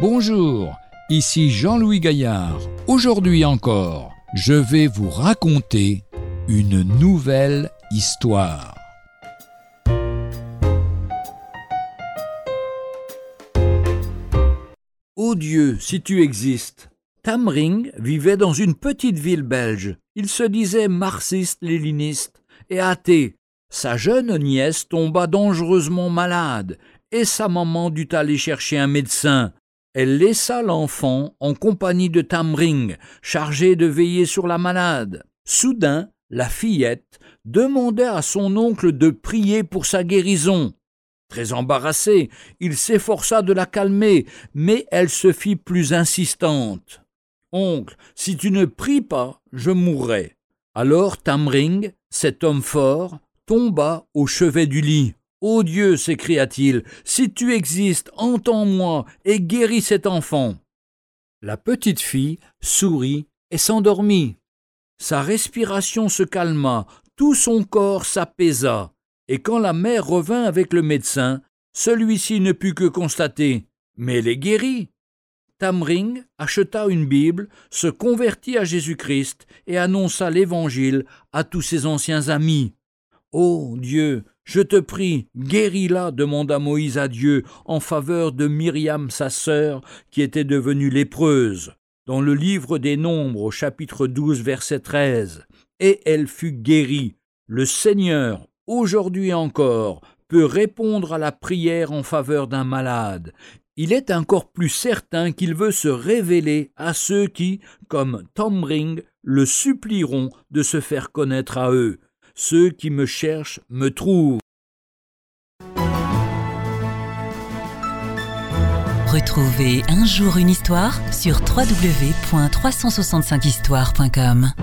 Bonjour, ici Jean-Louis Gaillard. Aujourd'hui encore, je vais vous raconter une nouvelle histoire. Ô Dieu, si tu existes Tamring vivait dans une petite ville belge. Il se disait marxiste-léniniste et athée. Sa jeune nièce tomba dangereusement malade et sa maman dut aller chercher un médecin. Elle laissa l'enfant en compagnie de Tamring, chargé de veiller sur la malade. Soudain, la fillette demanda à son oncle de prier pour sa guérison. Très embarrassé, il s'efforça de la calmer, mais elle se fit plus insistante. Oncle, si tu ne pries pas, je mourrai. Alors Tamring, cet homme fort, tomba au chevet du lit. Ô Dieu, s'écria-t-il, si tu existes, entends-moi et guéris cet enfant. La petite fille sourit et s'endormit. Sa respiration se calma, tout son corps s'apaisa, et quand la mère revint avec le médecin, celui-ci ne put que constater Mais elle est guérie. Tamring acheta une Bible, se convertit à Jésus-Christ et annonça l'Évangile à tous ses anciens amis. Ô Dieu, je te prie, guéris-la, demanda Moïse à Dieu en faveur de Myriam, sa sœur, qui était devenue lépreuse, dans le livre des Nombres, au chapitre 12, verset 13. Et elle fut guérie. Le Seigneur, aujourd'hui encore, peut répondre à la prière en faveur d'un malade. Il est encore plus certain qu'il veut se révéler à ceux qui, comme Tom Ring, le supplieront de se faire connaître à eux. Ceux qui me cherchent me trouvent. Retrouvez un jour une histoire sur www.365histoire.com.